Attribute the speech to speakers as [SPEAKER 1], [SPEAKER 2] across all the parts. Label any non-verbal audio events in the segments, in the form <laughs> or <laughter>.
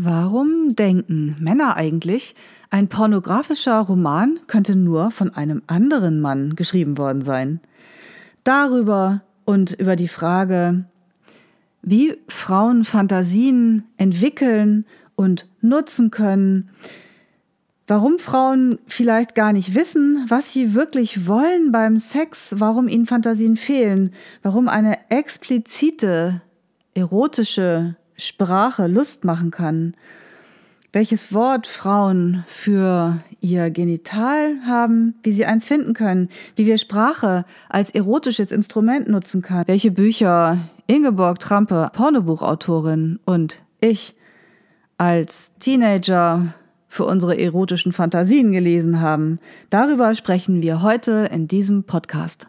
[SPEAKER 1] Warum denken Männer eigentlich, ein pornografischer Roman könnte nur von einem anderen Mann geschrieben worden sein? Darüber und über die Frage, wie Frauen Fantasien entwickeln und nutzen können, warum Frauen vielleicht gar nicht wissen, was sie wirklich wollen beim Sex, warum ihnen Fantasien fehlen, warum eine explizite erotische Sprache Lust machen kann, welches Wort Frauen für ihr Genital haben, wie sie eins finden können, wie wir Sprache als erotisches Instrument nutzen können, welche Bücher Ingeborg Trampe, Pornobuchautorin und ich als Teenager für unsere erotischen Fantasien gelesen haben. Darüber sprechen wir heute in diesem Podcast.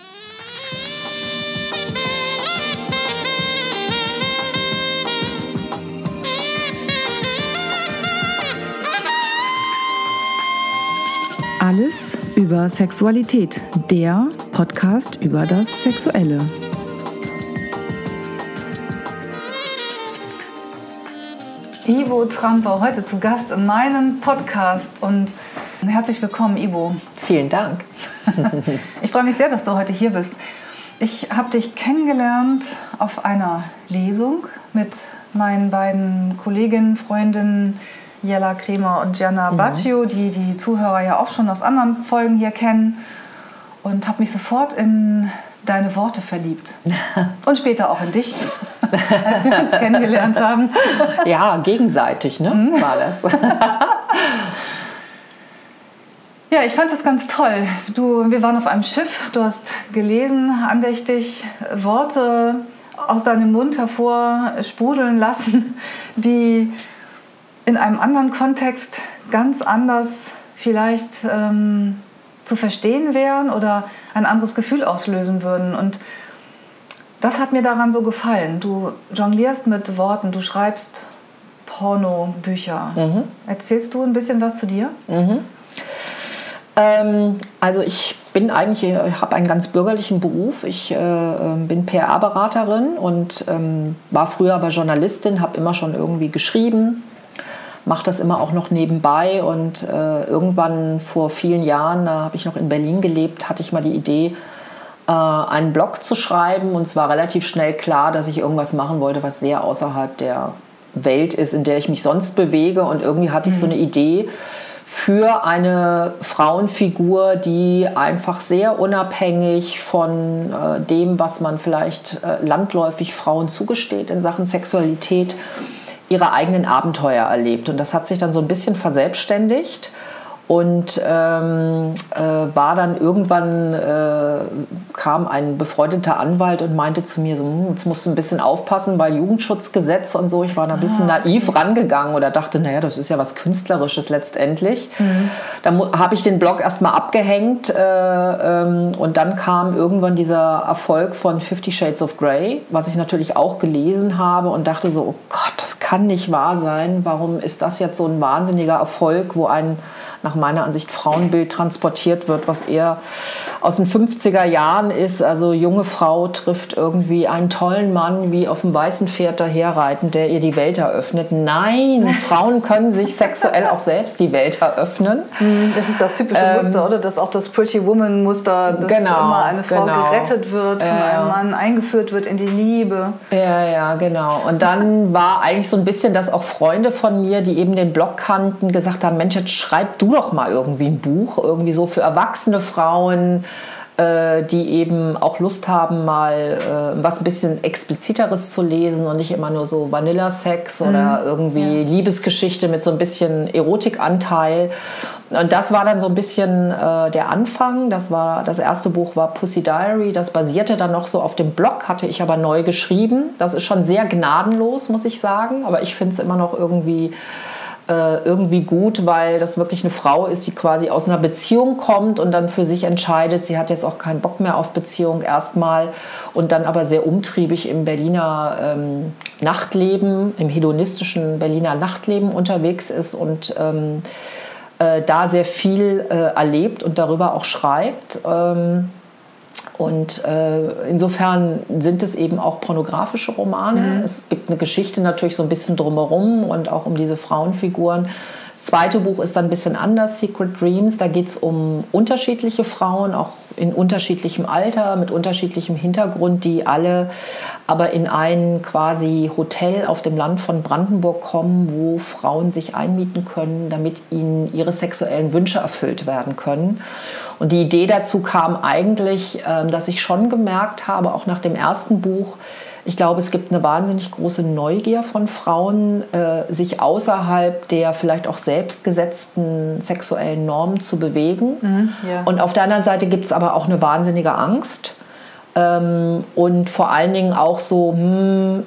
[SPEAKER 1] Über Sexualität, der Podcast über das Sexuelle. Ivo Tramper heute zu Gast in meinem Podcast und herzlich willkommen, Ivo.
[SPEAKER 2] Vielen Dank. <laughs>
[SPEAKER 1] ich freue mich sehr, dass du heute hier bist. Ich habe dich kennengelernt auf einer Lesung mit meinen beiden Kolleginnen, Freundinnen Jella Kremer und Gianna mhm. Baccio, die die Zuhörer ja auch schon aus anderen Folgen hier kennen. Und habe mich sofort in deine Worte verliebt. <laughs> Und später auch in dich, <laughs> als wir uns kennengelernt haben.
[SPEAKER 2] Ja, gegenseitig, ne? Mhm. War das. <laughs>
[SPEAKER 1] Ja, ich fand das ganz toll. Du, wir waren auf einem Schiff, du hast gelesen, andächtig Worte aus deinem Mund hervor sprudeln lassen, die in einem anderen Kontext ganz anders vielleicht ähm, zu verstehen wären oder ein anderes Gefühl auslösen würden. Und das hat mir daran so gefallen. Du jonglierst mit Worten, du schreibst Pornobücher. Mhm. Erzählst du ein bisschen was zu dir? Mhm.
[SPEAKER 2] Ähm, also ich bin eigentlich, ich habe einen ganz bürgerlichen Beruf. Ich äh, ähm, bin PR-Beraterin und ähm, war früher aber Journalistin, habe immer schon irgendwie geschrieben, mache das immer auch noch nebenbei. Und äh, irgendwann vor vielen Jahren, da habe ich noch in Berlin gelebt, hatte ich mal die Idee, äh, einen Blog zu schreiben. Und es war relativ schnell klar, dass ich irgendwas machen wollte, was sehr außerhalb der Welt ist, in der ich mich sonst bewege. Und irgendwie hatte ich so eine mhm. Idee für eine Frauenfigur, die einfach sehr unabhängig von äh, dem, was man vielleicht äh, landläufig Frauen zugesteht in Sachen Sexualität, ihre eigenen Abenteuer erlebt. Und das hat sich dann so ein bisschen verselbstständigt und ähm, äh, war dann irgendwann, äh, kam ein befreundeter Anwalt und meinte zu mir, so, hm, jetzt musst du ein bisschen aufpassen, weil Jugendschutzgesetz und so. Ich war da ein bisschen ah, naiv rangegangen oder dachte, naja, das ist ja was Künstlerisches letztendlich. Mhm. Da habe ich den Blog erstmal abgehängt äh, ähm, und dann kam irgendwann dieser Erfolg von Fifty Shades of Grey, was ich natürlich auch gelesen habe und dachte so, oh Gott, das kann nicht wahr sein. Warum ist das jetzt so ein wahnsinniger Erfolg, wo ein nach meiner Ansicht Frauenbild transportiert wird, was eher aus den 50er Jahren ist. Also junge Frau trifft irgendwie einen tollen Mann, wie auf dem weißen Pferd daherreiten, der ihr die Welt eröffnet. Nein, <laughs> Frauen können sich sexuell auch selbst die Welt eröffnen.
[SPEAKER 1] Mhm, das ist das typische ähm, Muster, oder? Das ist auch das Pretty Woman Muster, dass genau, immer eine Frau genau. gerettet wird, von äh, einem Mann eingeführt wird in die Liebe.
[SPEAKER 2] Ja, ja, genau. Und dann war eigentlich so ein bisschen, dass auch Freunde von mir, die eben den Blog kannten, gesagt haben, Mensch, jetzt schreib du doch mal irgendwie ein Buch, irgendwie so für erwachsene Frauen, äh, die eben auch Lust haben, mal äh, was ein bisschen expliziteres zu lesen und nicht immer nur so Vanilla-Sex mhm. oder irgendwie ja. Liebesgeschichte mit so ein bisschen Erotikanteil. Und das war dann so ein bisschen äh, der Anfang. Das war das erste Buch war Pussy Diary. Das basierte dann noch so auf dem Blog, hatte ich aber neu geschrieben. Das ist schon sehr gnadenlos, muss ich sagen. Aber ich finde es immer noch irgendwie äh, irgendwie gut, weil das wirklich eine Frau ist, die quasi aus einer Beziehung kommt und dann für sich entscheidet, sie hat jetzt auch keinen Bock mehr auf Beziehung erstmal und dann aber sehr umtriebig im Berliner ähm, Nachtleben, im hedonistischen Berliner Nachtleben unterwegs ist und ähm, äh, da sehr viel äh, erlebt und darüber auch schreibt. Ähm, und äh, insofern sind es eben auch pornografische Romane. Mhm. Es gibt eine Geschichte natürlich so ein bisschen drumherum und auch um diese Frauenfiguren. Zweite Buch ist dann ein bisschen anders, Secret Dreams. Da geht es um unterschiedliche Frauen, auch in unterschiedlichem Alter, mit unterschiedlichem Hintergrund, die alle aber in ein quasi Hotel auf dem Land von Brandenburg kommen, wo Frauen sich einmieten können, damit ihnen ihre sexuellen Wünsche erfüllt werden können. Und die Idee dazu kam eigentlich, ähm, dass ich schon gemerkt habe, auch nach dem ersten Buch, ich glaube, es gibt eine wahnsinnig große Neugier von Frauen, äh, sich außerhalb der vielleicht auch selbstgesetzten sexuellen Normen zu bewegen. Mhm, ja. Und auf der anderen Seite gibt es aber auch eine wahnsinnige Angst. Ähm, und vor allen Dingen auch so, hm,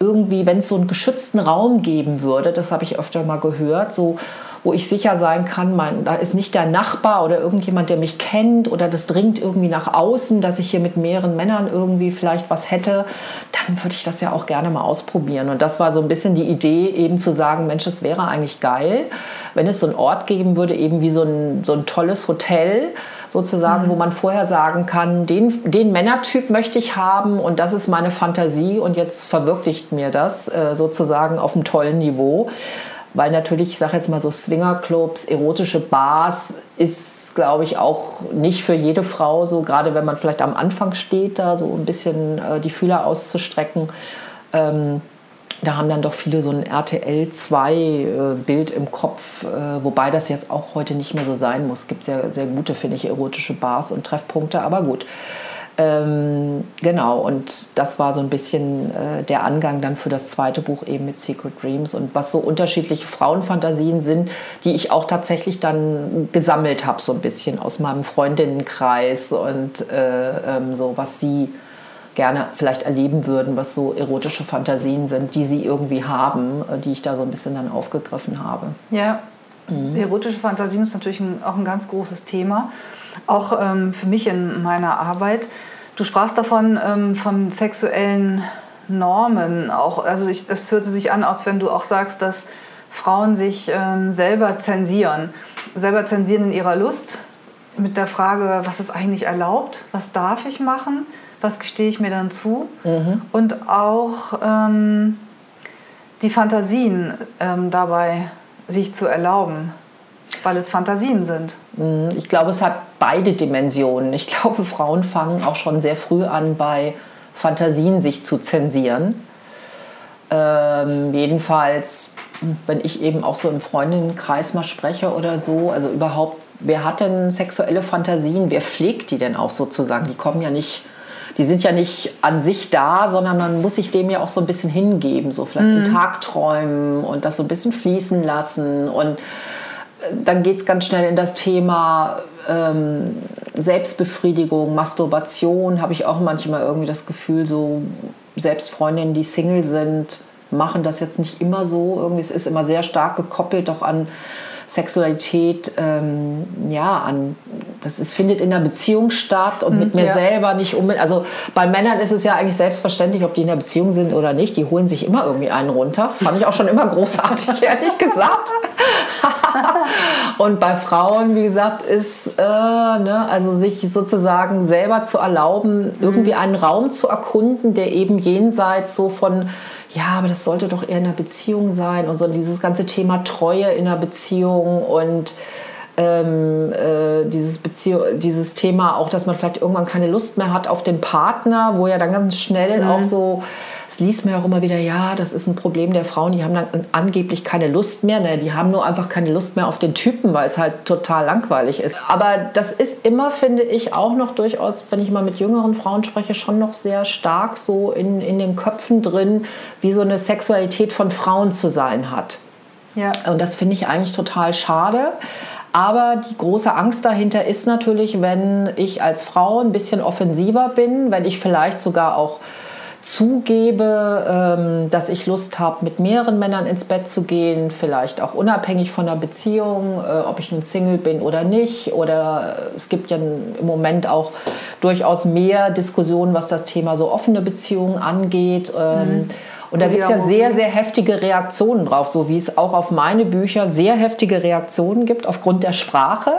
[SPEAKER 2] irgendwie, wenn es so einen geschützten Raum geben würde, das habe ich öfter mal gehört, so wo ich sicher sein kann, mein, da ist nicht der Nachbar oder irgendjemand, der mich kennt oder das dringt irgendwie nach außen, dass ich hier mit mehreren Männern irgendwie vielleicht was hätte, dann würde ich das ja auch gerne mal ausprobieren. Und das war so ein bisschen die Idee, eben zu sagen, Mensch, es wäre eigentlich geil, wenn es so einen Ort geben würde, eben wie so ein, so ein tolles Hotel, sozusagen, mhm. wo man vorher sagen kann, den, den Männertyp möchte ich haben und das ist meine Fantasie und jetzt verwirklicht mir das äh, sozusagen auf einem tollen Niveau weil natürlich, ich sage jetzt mal so Swingerclubs, erotische Bars ist, glaube ich, auch nicht für jede Frau so, gerade wenn man vielleicht am Anfang steht, da so ein bisschen äh, die Fühler auszustrecken. Ähm, da haben dann doch viele so ein RTL 2 Bild im Kopf, äh, wobei das jetzt auch heute nicht mehr so sein muss. Es gibt sehr, sehr gute, finde ich, erotische Bars und Treffpunkte, aber gut. Ähm, genau, und das war so ein bisschen äh, der Angang dann für das zweite Buch eben mit Secret Dreams und was so unterschiedliche Frauenfantasien sind, die ich auch tatsächlich dann gesammelt habe, so ein bisschen aus meinem Freundinnenkreis und äh, ähm, so, was sie gerne vielleicht erleben würden, was so erotische Fantasien sind, die sie irgendwie haben, äh, die ich da so ein bisschen dann aufgegriffen habe.
[SPEAKER 1] Ja, mhm. erotische Fantasien ist natürlich ein, auch ein ganz großes Thema auch ähm, für mich in meiner Arbeit. Du sprachst davon, ähm, von sexuellen Normen. Auch, also ich, das hörte sich an, als wenn du auch sagst, dass Frauen sich ähm, selber zensieren. Selber zensieren in ihrer Lust mit der Frage, was ist eigentlich erlaubt, was darf ich machen, was gestehe ich mir dann zu. Mhm. Und auch ähm, die Fantasien ähm, dabei sich zu erlauben weil es Fantasien sind.
[SPEAKER 2] Mhm. Ich glaube, es hat beide Dimensionen. Ich glaube, Frauen fangen auch schon sehr früh an, bei Fantasien sich zu zensieren. Ähm, jedenfalls, wenn ich eben auch so im Freundinnenkreis mal spreche oder so, also überhaupt, wer hat denn sexuelle Fantasien? Wer pflegt die denn auch sozusagen? Die kommen ja nicht die sind ja nicht an sich da, sondern man muss sich dem ja auch so ein bisschen hingeben, so vielleicht mhm. in Tagträumen und das so ein bisschen fließen lassen und dann geht es ganz schnell in das Thema ähm, Selbstbefriedigung, Masturbation. Habe ich auch manchmal irgendwie das Gefühl, so selbst Freundinnen, die Single sind, machen das jetzt nicht immer so. Irgendwie, es ist immer sehr stark gekoppelt auch an Sexualität, ähm, ja, an, das ist, findet in der Beziehung statt und mit mhm, mir ja. selber nicht unbedingt. Also bei Männern ist es ja eigentlich selbstverständlich, ob die in der Beziehung sind oder nicht. Die holen sich immer irgendwie einen runter. Das fand ich auch schon immer <laughs> großartig, ehrlich gesagt. <laughs> und bei Frauen, wie gesagt, ist, äh, ne, also sich sozusagen selber zu erlauben, irgendwie mhm. einen Raum zu erkunden, der eben jenseits so von ja, aber das sollte doch eher in einer Beziehung sein und so dieses ganze Thema Treue in einer Beziehung und ähm, äh, dieses, Beziehung, dieses Thema auch, dass man vielleicht irgendwann keine Lust mehr hat auf den Partner, wo ja dann ganz schnell mhm. auch so es liest mir auch immer wieder, ja, das ist ein Problem der Frauen, die haben dann angeblich keine Lust mehr. Ne? Die haben nur einfach keine Lust mehr auf den Typen, weil es halt total langweilig ist. Aber das ist immer, finde ich, auch noch durchaus, wenn ich mal mit jüngeren Frauen spreche, schon noch sehr stark so in, in den Köpfen drin, wie so eine Sexualität von Frauen zu sein hat. Ja. Und das finde ich eigentlich total schade. Aber die große Angst dahinter ist natürlich, wenn ich als Frau ein bisschen offensiver bin, wenn ich vielleicht sogar auch zugebe, ähm, dass ich Lust habe, mit mehreren Männern ins Bett zu gehen, vielleicht auch unabhängig von der Beziehung, äh, ob ich nun Single bin oder nicht. Oder es gibt ja im Moment auch durchaus mehr Diskussionen, was das Thema so offene Beziehungen angeht. Ähm, mhm. Und da gibt es ja sehr, sehr heftige Reaktionen drauf, so wie es auch auf meine Bücher sehr heftige Reaktionen gibt aufgrund der Sprache.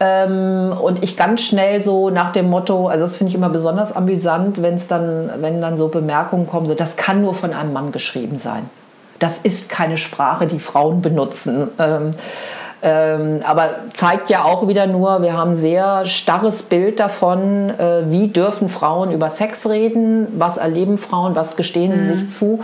[SPEAKER 2] Ähm, und ich ganz schnell so nach dem Motto, also das finde ich immer besonders amüsant, wenn es dann, wenn dann so Bemerkungen kommen, so das kann nur von einem Mann geschrieben sein. Das ist keine Sprache, die Frauen benutzen. Ähm, ähm, aber zeigt ja auch wieder nur, wir haben ein sehr starres Bild davon, äh, wie dürfen Frauen über Sex reden, was erleben Frauen, was gestehen sie mhm. sich zu.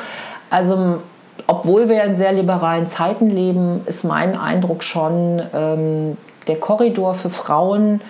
[SPEAKER 2] Also obwohl wir in sehr liberalen Zeiten leben, ist mein Eindruck schon, ähm, der Korridor für Frauen,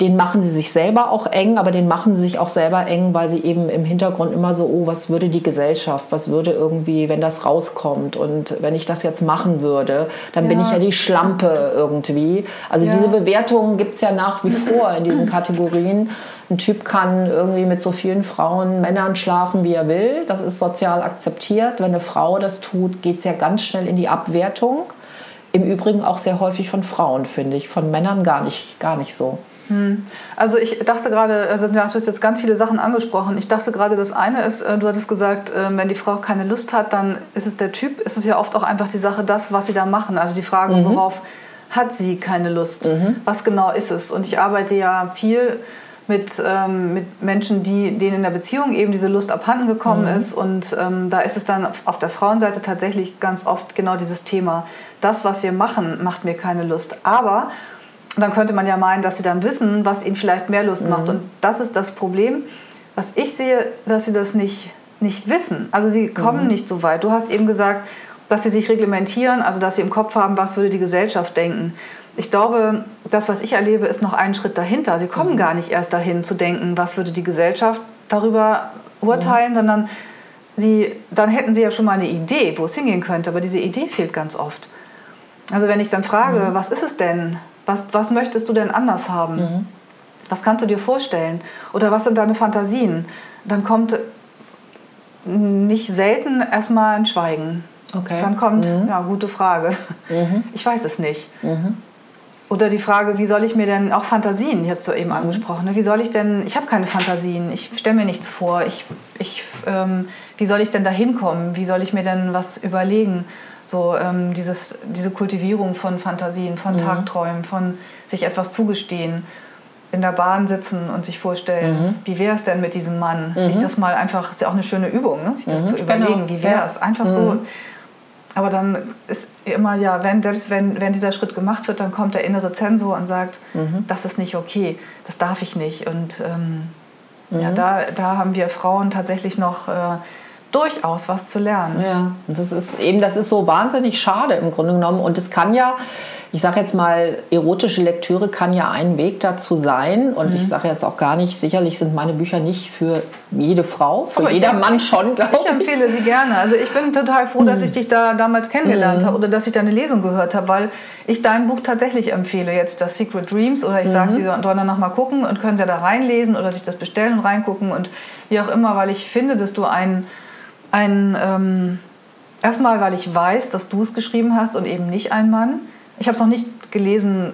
[SPEAKER 2] den machen sie sich selber auch eng, aber den machen sie sich auch selber eng, weil sie eben im Hintergrund immer so, oh, was würde die Gesellschaft, was würde irgendwie, wenn das rauskommt und wenn ich das jetzt machen würde, dann ja. bin ich ja die Schlampe irgendwie. Also ja. diese Bewertungen gibt es ja nach wie vor in diesen <laughs> Kategorien. Ein Typ kann irgendwie mit so vielen Frauen, Männern schlafen, wie er will. Das ist sozial akzeptiert. Wenn eine Frau das tut, geht es ja ganz schnell in die Abwertung. Im Übrigen auch sehr häufig von Frauen, finde ich. Von Männern gar nicht, gar nicht so.
[SPEAKER 1] Hm. Also ich dachte gerade, also du hast jetzt ganz viele Sachen angesprochen. Ich dachte gerade, das eine ist, äh, du hattest gesagt, äh, wenn die Frau keine Lust hat, dann ist es der Typ. Ist es ja oft auch einfach die Sache, das, was sie da machen. Also die Frage, mhm. worauf hat sie keine Lust? Mhm. Was genau ist es? Und ich arbeite ja viel mit, ähm, mit Menschen, die, denen in der Beziehung eben diese Lust abhanden gekommen mhm. ist. Und ähm, da ist es dann auf der Frauenseite tatsächlich ganz oft genau dieses Thema. Das, was wir machen, macht mir keine Lust. Aber dann könnte man ja meinen, dass sie dann wissen, was ihnen vielleicht mehr Lust mhm. macht. Und das ist das Problem, was ich sehe, dass sie das nicht, nicht wissen. Also sie kommen mhm. nicht so weit. Du hast eben gesagt, dass sie sich reglementieren, also dass sie im Kopf haben, was würde die Gesellschaft denken ich glaube, das, was ich erlebe, ist noch einen Schritt dahinter. Sie kommen mhm. gar nicht erst dahin zu denken, was würde die Gesellschaft darüber urteilen, mhm. sondern sie, dann hätten sie ja schon mal eine Idee, wo es hingehen könnte. Aber diese Idee fehlt ganz oft. Also wenn ich dann frage, mhm. was ist es denn? Was, was möchtest du denn anders haben? Mhm. Was kannst du dir vorstellen? Oder was sind deine Fantasien? Dann kommt nicht selten erstmal ein Schweigen. Okay. Dann kommt, mhm. ja, gute Frage. Mhm. Ich weiß es nicht. Mhm. Oder die Frage, wie soll ich mir denn, auch Fantasien, jetzt du eben mhm. angesprochen, ne? wie soll ich denn, ich habe keine Fantasien, ich stelle mir nichts vor, ich, ich, ähm, wie soll ich denn da hinkommen, wie soll ich mir denn was überlegen? So ähm, dieses, diese Kultivierung von Fantasien, von mhm. Tagträumen, von sich etwas zugestehen, in der Bahn sitzen und sich vorstellen, mhm. wie wäre es denn mit diesem Mann? Mhm. Sich das mal einfach, ist ja auch eine schöne Übung, ne? sich das mhm. zu überlegen, genau. wie wäre es? Einfach so mhm. aber dann ist immer, ja, wenn, selbst wenn, wenn dieser Schritt gemacht wird, dann kommt der innere Zensor und sagt, mhm. das ist nicht okay, das darf ich nicht. Und ähm, ja, da, da haben wir Frauen tatsächlich noch äh, durchaus was zu lernen.
[SPEAKER 2] Ja, und das ist eben, das ist so wahnsinnig schade im Grunde genommen. Und es kann ja, ich sage jetzt mal, erotische Lektüre kann ja ein Weg dazu sein. Und mhm. ich sage jetzt auch gar nicht, sicherlich sind meine Bücher nicht für jede Frau, für Aber jeder Mann schon,
[SPEAKER 1] glaube ich. Ich empfehle sie gerne. Also ich bin total froh, dass mhm. ich dich da damals kennengelernt mhm. habe oder dass ich deine Lesung gehört habe, weil ich dein Buch tatsächlich empfehle. Jetzt das Secret Dreams oder ich sage, mhm. sie sollen danach mal gucken und können ja da reinlesen oder sich das bestellen und reingucken und wie auch immer, weil ich finde, dass du einen ein, ähm, erstmal, weil ich weiß, dass du es geschrieben hast und eben nicht ein Mann. Ich habe es noch nicht gelesen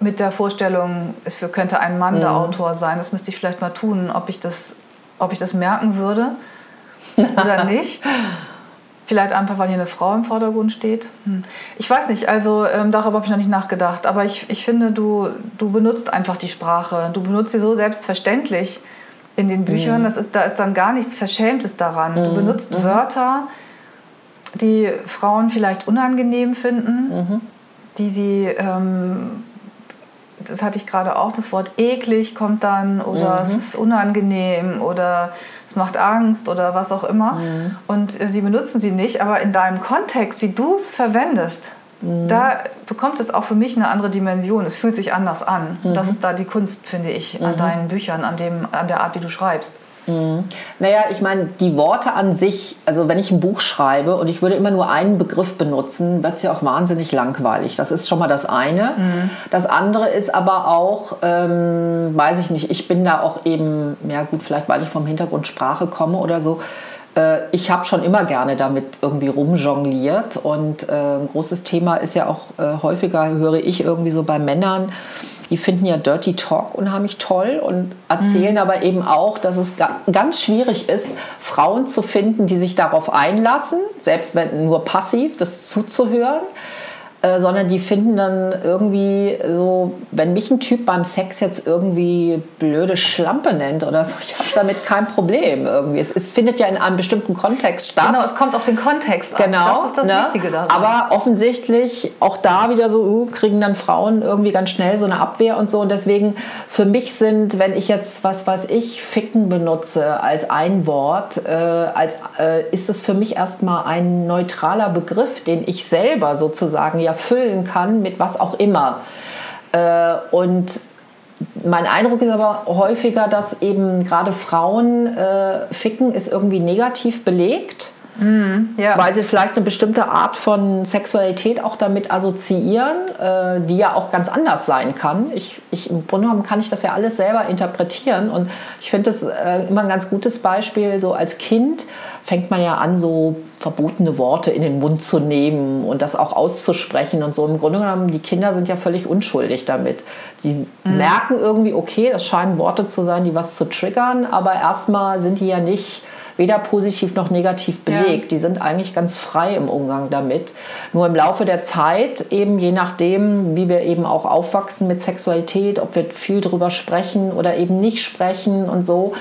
[SPEAKER 1] mit der Vorstellung, es könnte ein Mann mhm. der Autor sein. Das müsste ich vielleicht mal tun, ob ich das, ob ich das merken würde oder <laughs> nicht. Vielleicht einfach, weil hier eine Frau im Vordergrund steht. Hm. Ich weiß nicht, also ähm, darüber habe ich noch nicht nachgedacht. Aber ich, ich finde, du, du benutzt einfach die Sprache. Du benutzt sie so selbstverständlich in den Büchern. Mhm. Das ist, da ist dann gar nichts Verschämtes daran. Mhm. Du benutzt mhm. Wörter, die Frauen vielleicht unangenehm finden, mhm. die sie, ähm, das hatte ich gerade auch, das Wort eklig kommt dann oder mhm. es ist unangenehm oder es macht Angst oder was auch immer. Mhm. Und äh, sie benutzen sie nicht, aber in deinem Kontext, wie du es verwendest, Mhm. Da bekommt es auch für mich eine andere Dimension. Es fühlt sich anders an. Mhm. Das ist da die Kunst, finde ich, an mhm. deinen Büchern, an, dem, an der Art, wie du schreibst.
[SPEAKER 2] Mhm. Naja, ich meine, die Worte an sich, also wenn ich ein Buch schreibe und ich würde immer nur einen Begriff benutzen, wird es ja auch wahnsinnig langweilig. Das ist schon mal das eine. Mhm. Das andere ist aber auch, ähm, weiß ich nicht, ich bin da auch eben, ja gut, vielleicht weil ich vom Hintergrund Sprache komme oder so, ich habe schon immer gerne damit irgendwie rumjongliert und äh, ein großes Thema ist ja auch äh, häufiger, höre ich irgendwie so bei Männern, die finden ja Dirty Talk unheimlich toll und erzählen mhm. aber eben auch, dass es ganz schwierig ist, Frauen zu finden, die sich darauf einlassen, selbst wenn nur passiv, das zuzuhören. Äh, sondern die finden dann irgendwie so, wenn mich ein Typ beim Sex jetzt irgendwie blöde Schlampe nennt oder so, <laughs> ich habe damit kein Problem irgendwie. Es, es, findet ja in einem bestimmten Kontext statt.
[SPEAKER 1] Genau, es kommt auf den Kontext
[SPEAKER 2] an. Genau.
[SPEAKER 1] Das ist das
[SPEAKER 2] ne?
[SPEAKER 1] Wichtige daran.
[SPEAKER 2] Aber offensichtlich auch da wieder so, uh, kriegen dann Frauen irgendwie ganz schnell so eine Abwehr und so. Und deswegen für mich sind, wenn ich jetzt, was weiß ich, ficken benutze als ein Wort, äh, als, äh, ist es für mich erstmal ein neutraler Begriff, den ich selber sozusagen ja füllen kann mit was auch immer. Äh, und mein Eindruck ist aber häufiger, dass eben gerade Frauen äh, ficken ist irgendwie negativ belegt. Mm, ja. Weil sie vielleicht eine bestimmte Art von Sexualität auch damit assoziieren, äh, die ja auch ganz anders sein kann. Ich, ich, Im Grunde genommen kann ich das ja alles selber interpretieren und ich finde das äh, immer ein ganz gutes Beispiel. So als Kind fängt man ja an, so verbotene Worte in den Mund zu nehmen und das auch auszusprechen und so. Im Grunde genommen, die Kinder sind ja völlig unschuldig damit. Die mm. merken irgendwie, okay, das scheinen Worte zu sein, die was zu triggern, aber erstmal sind die ja nicht weder positiv noch negativ belegt. Ja. Die sind eigentlich ganz frei im Umgang damit. Nur im Laufe der Zeit, eben je nachdem, wie wir eben auch aufwachsen mit Sexualität, ob wir viel drüber sprechen oder eben nicht sprechen und so,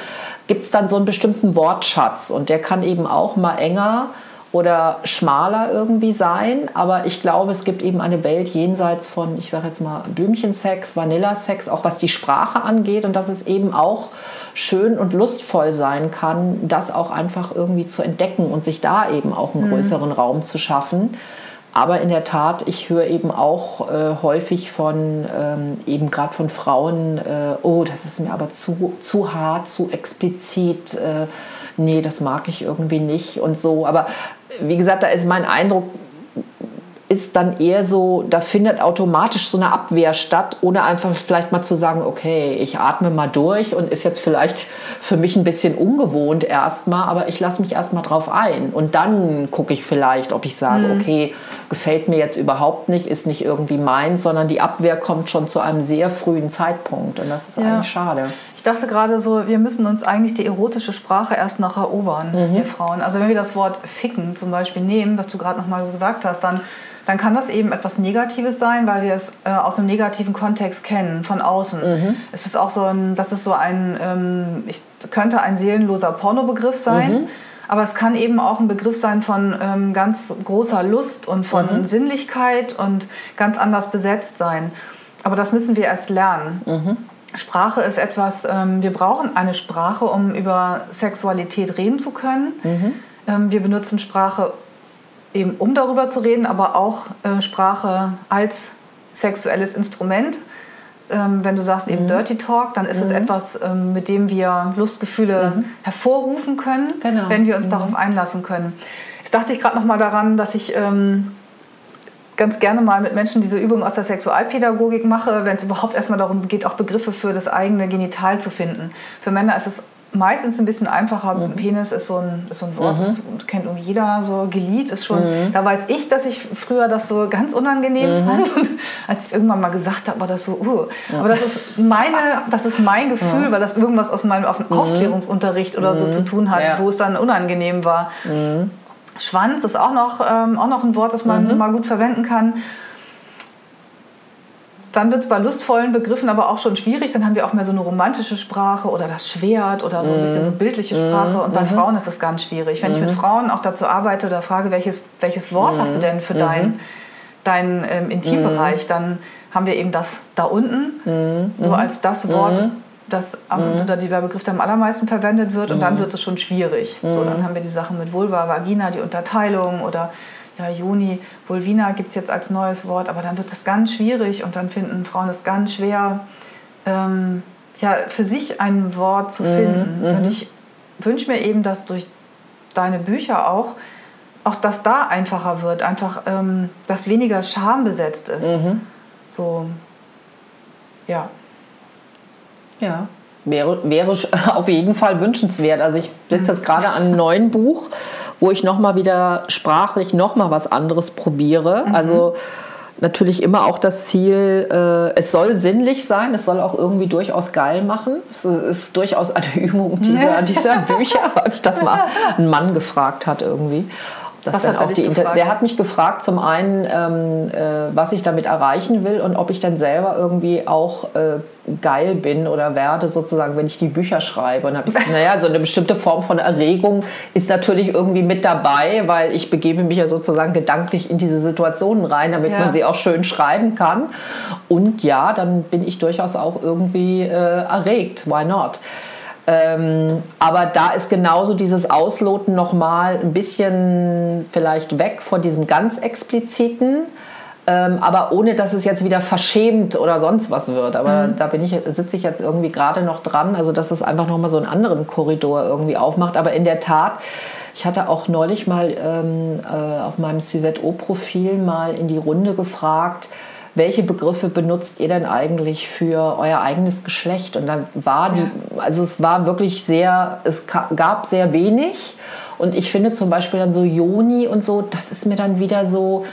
[SPEAKER 2] gibt es dann so einen bestimmten Wortschatz und der kann eben auch mal enger oder schmaler irgendwie sein. Aber ich glaube, es gibt eben eine Welt jenseits von, ich sage jetzt mal, Blümchensex, Vanillasex, auch was die Sprache angeht und dass es eben auch schön und lustvoll sein kann, das auch einfach irgendwie zu entdecken und sich da eben auch einen mhm. größeren mhm. Raum zu schaffen. Aber in der Tat, ich höre eben auch äh, häufig von, ähm, eben gerade von Frauen, äh, oh, das ist mir aber zu, zu hart, zu explizit, äh, nee, das mag ich irgendwie nicht und so. Aber wie gesagt, da ist mein Eindruck, ist dann eher so, da findet automatisch so eine Abwehr statt, ohne einfach vielleicht mal zu sagen, okay, ich atme mal durch und ist jetzt vielleicht für mich ein bisschen ungewohnt erstmal, aber ich lasse mich erstmal drauf ein. Und dann gucke ich vielleicht, ob ich sage, mhm. okay, gefällt mir jetzt überhaupt nicht, ist nicht irgendwie meins, sondern die Abwehr kommt schon zu einem sehr frühen Zeitpunkt. Und das ist ja. eigentlich schade.
[SPEAKER 1] Ich dachte gerade so, wir müssen uns eigentlich die erotische Sprache erst noch erobern, mhm. wir Frauen. Also wenn wir das Wort ficken zum Beispiel nehmen, was du gerade noch mal gesagt hast, dann dann kann das eben etwas Negatives sein, weil wir es äh, aus einem negativen Kontext kennen, von außen. Mhm. Es ist auch so ein, das ist so ein, ähm, ich könnte ein seelenloser Pornobegriff sein. Mhm. Aber es kann eben auch ein Begriff sein von ähm, ganz großer Lust und von mhm. Sinnlichkeit und ganz anders besetzt sein. Aber das müssen wir erst lernen. Sprache ist etwas, ähm, wir brauchen eine Sprache, um über Sexualität reden zu können. Mhm. Ähm, wir benutzen Sprache, eben um darüber zu reden, aber auch äh, Sprache als sexuelles Instrument. Ähm, wenn du sagst eben mhm. Dirty Talk, dann ist mhm. es etwas, ähm, mit dem wir Lustgefühle mhm. hervorrufen können, genau. wenn wir uns mhm. darauf einlassen können. Jetzt dachte ich gerade noch mal daran, dass ich ähm, ganz gerne mal mit Menschen diese Übung aus der Sexualpädagogik mache, wenn es überhaupt erstmal darum geht, auch Begriffe für das eigene Genital zu finden. Für Männer ist es meistens ein bisschen einfacher. Mhm. Penis ist so ein, ist so ein Wort, mhm. das kennt irgendwie jeder. So Gelied ist schon, mhm. da weiß ich, dass ich früher das so ganz unangenehm mhm. fand. Und als ich es irgendwann mal gesagt habe, war das so, uh. Aber das ist meine, das ist mein Gefühl, weil das irgendwas aus meinem aus dem mhm. Aufklärungsunterricht oder so mhm. zu tun hat, ja. wo es dann unangenehm war. Schwanz ist auch noch, ähm, auch noch ein Wort, das man mal gut verwenden kann. Dann wird es bei lustvollen Begriffen aber auch schon schwierig. Dann haben wir auch mehr so eine romantische Sprache oder das Schwert oder so ein bisschen so mhm. bildliche Sprache. Und bei mhm. Frauen ist es ganz schwierig. Wenn ich mit mhm. Frauen auch dazu arbeite oder frage, welches, welches Wort hast du denn für deinen dein, ähm, Intimbereich, dann haben wir eben das da unten, so als das Wort, das am, oder der Begriff, der am allermeisten verwendet wird. Und dann wird es schon schwierig. So, dann haben wir die Sachen mit Vulva, Vagina, die Unterteilung oder ja, Juni, Vulvina gibt es jetzt als neues Wort, aber dann wird es ganz schwierig und dann finden Frauen es ganz schwer, ähm, ja, für sich ein Wort zu mhm, finden. Mhm. Und ich wünsche mir eben, dass durch deine Bücher auch, auch dass da einfacher wird, einfach, ähm, dass weniger Scham besetzt ist. Mhm. So, ja.
[SPEAKER 2] Ja, wäre, wäre <laughs> auf jeden Fall wünschenswert. Also ich sitze jetzt gerade an einem neuen Buch, wo ich nochmal wieder sprachlich nochmal was anderes probiere. Mhm. Also natürlich immer auch das Ziel, äh, es soll sinnlich sein, es soll auch irgendwie durchaus geil machen. Es ist durchaus eine <laughs> Übung dieser, dieser Bücher, weil mich das mal <laughs> ein Mann gefragt hat irgendwie. Das was dann auch die Inter der hat mich gefragt, zum einen, ähm, äh, was ich damit erreichen will und ob ich dann selber irgendwie auch äh, geil bin oder werde, sozusagen, wenn ich die Bücher schreibe. Und habe ich gesagt, <laughs> naja, so eine bestimmte Form von Erregung ist natürlich irgendwie mit dabei, weil ich begebe mich ja sozusagen gedanklich in diese Situationen rein, damit ja. man sie auch schön schreiben kann. Und ja, dann bin ich durchaus auch irgendwie äh, erregt. Why not? Ähm, aber da ist genauso dieses Ausloten nochmal ein bisschen vielleicht weg von diesem ganz expliziten, ähm, aber ohne dass es jetzt wieder verschämt oder sonst was wird. Aber mhm. da bin ich, sitze ich jetzt irgendwie gerade noch dran, also dass es einfach nochmal so einen anderen Korridor irgendwie aufmacht. Aber in der Tat, ich hatte auch neulich mal ähm, äh, auf meinem Suzette O-Profil mal in die Runde gefragt, welche Begriffe benutzt ihr denn eigentlich für euer eigenes Geschlecht? Und dann war die, also es war wirklich sehr, es gab sehr wenig. Und ich finde zum Beispiel dann so Joni und so, das ist mir dann wieder so,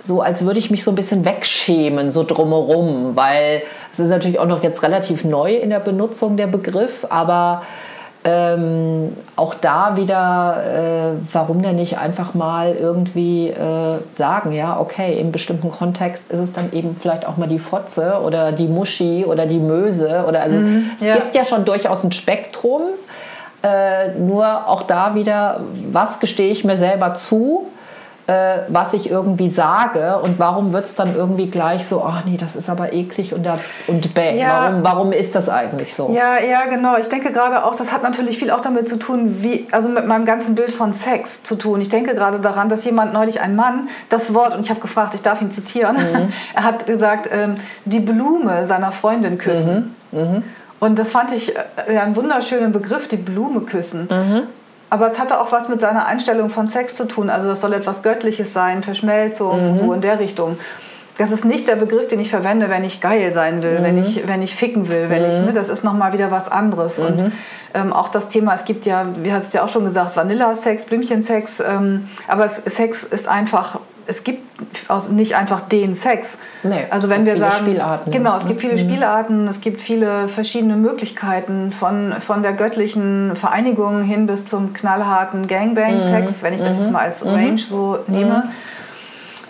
[SPEAKER 2] so als würde ich mich so ein bisschen wegschämen, so drumherum, weil es ist natürlich auch noch jetzt relativ neu in der Benutzung der Begriff, aber ähm, auch da wieder, äh, warum denn nicht einfach mal irgendwie äh, sagen, ja, okay, im bestimmten Kontext ist es dann eben vielleicht auch mal die Fotze oder die Muschi oder die Möse oder also mhm, es ja. gibt ja schon durchaus ein Spektrum. Äh, nur auch da wieder, was gestehe ich mir selber zu? Äh, was ich irgendwie sage und warum wird es dann irgendwie gleich so, ach nee, das ist aber eklig und, da, und bäh. Ja. Warum, warum ist das eigentlich so?
[SPEAKER 1] Ja, ja, genau. Ich denke gerade auch, das hat natürlich viel auch damit zu tun, wie, also mit meinem ganzen Bild von Sex zu tun. Ich denke gerade daran, dass jemand neulich, ein Mann, das Wort, und ich habe gefragt, ich darf ihn zitieren, mhm. <laughs> er hat gesagt, ähm, die Blume seiner Freundin küssen. Mhm. Mhm. Und das fand ich äh, einen wunderschönen Begriff, die Blume küssen. Mhm. Aber es hatte auch was mit seiner Einstellung von Sex zu tun. Also das soll etwas Göttliches sein, Verschmelzung, mhm. so in der Richtung. Das ist nicht der Begriff, den ich verwende, wenn ich geil sein will, mhm. wenn, ich, wenn ich ficken will. Wenn mhm. ich, ne, das ist nochmal wieder was anderes. Und mhm. ähm, auch das Thema, es gibt ja, wie hast du ja auch schon gesagt, Vanilla-Sex, Blümchensex. Ähm, aber Sex ist einfach es gibt nicht einfach den Sex. Nee, also wenn wir sagen, Spielarten. Genau, es gibt viele mhm. Spielarten, es gibt viele verschiedene Möglichkeiten von, von der göttlichen Vereinigung hin bis zum knallharten Gangbang-Sex, mhm. wenn ich das jetzt mhm. mal als mhm. Range so nehme. Mhm.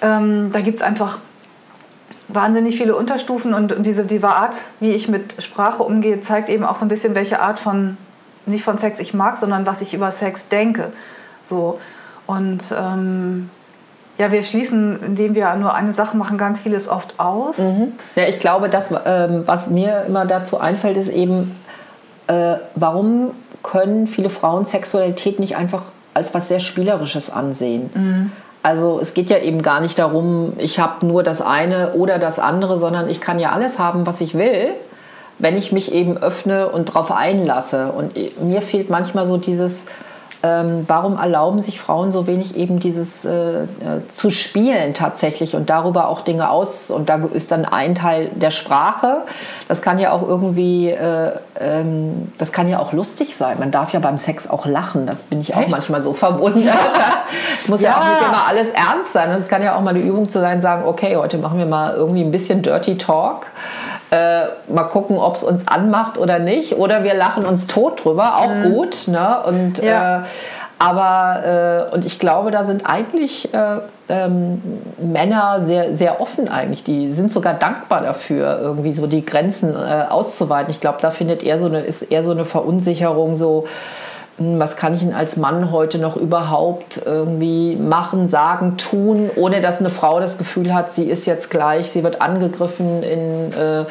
[SPEAKER 1] Ähm, da gibt es einfach wahnsinnig viele Unterstufen und diese die Art, wie ich mit Sprache umgehe, zeigt eben auch so ein bisschen, welche Art von, nicht von Sex ich mag, sondern was ich über Sex denke. So. Und ähm, ja, wir schließen, indem wir nur eine Sache machen, ganz vieles oft aus.
[SPEAKER 2] Mhm. Ja, ich glaube, das, ähm, was mir immer dazu einfällt, ist eben, äh, warum können viele Frauen Sexualität nicht einfach als was sehr Spielerisches ansehen? Mhm. Also es geht ja eben gar nicht darum, ich habe nur das eine oder das andere, sondern ich kann ja alles haben, was ich will, wenn ich mich eben öffne und darauf einlasse. Und mir fehlt manchmal so dieses, ähm, warum erlauben sich Frauen so wenig eben dieses äh, äh, zu spielen tatsächlich und darüber auch Dinge aus und da ist dann ein Teil der Sprache. Das kann ja auch irgendwie, äh, ähm, das kann ja auch lustig sein. Man darf ja beim Sex auch lachen. Das bin ich auch Echt? manchmal so verwundert. Es <laughs> muss ja. ja. auch nicht immer alles ernst sein. Es kann ja auch mal eine Übung zu sein, sagen, okay, heute machen wir mal irgendwie ein bisschen Dirty Talk. Äh, mal gucken, ob es uns anmacht oder nicht. Oder wir lachen uns tot drüber, auch mhm. gut. Ne? Und, ja. äh, aber, äh, und ich glaube, da sind eigentlich äh, ähm, Männer sehr, sehr offen eigentlich. Die sind sogar dankbar dafür, irgendwie so die Grenzen äh, auszuweiten. Ich glaube, da findet eher so eine, ist eher so eine Verunsicherung so, hm, was kann ich denn als Mann heute noch überhaupt irgendwie machen, sagen, tun, ohne dass eine Frau das Gefühl hat, sie ist jetzt gleich, sie wird angegriffen in, äh,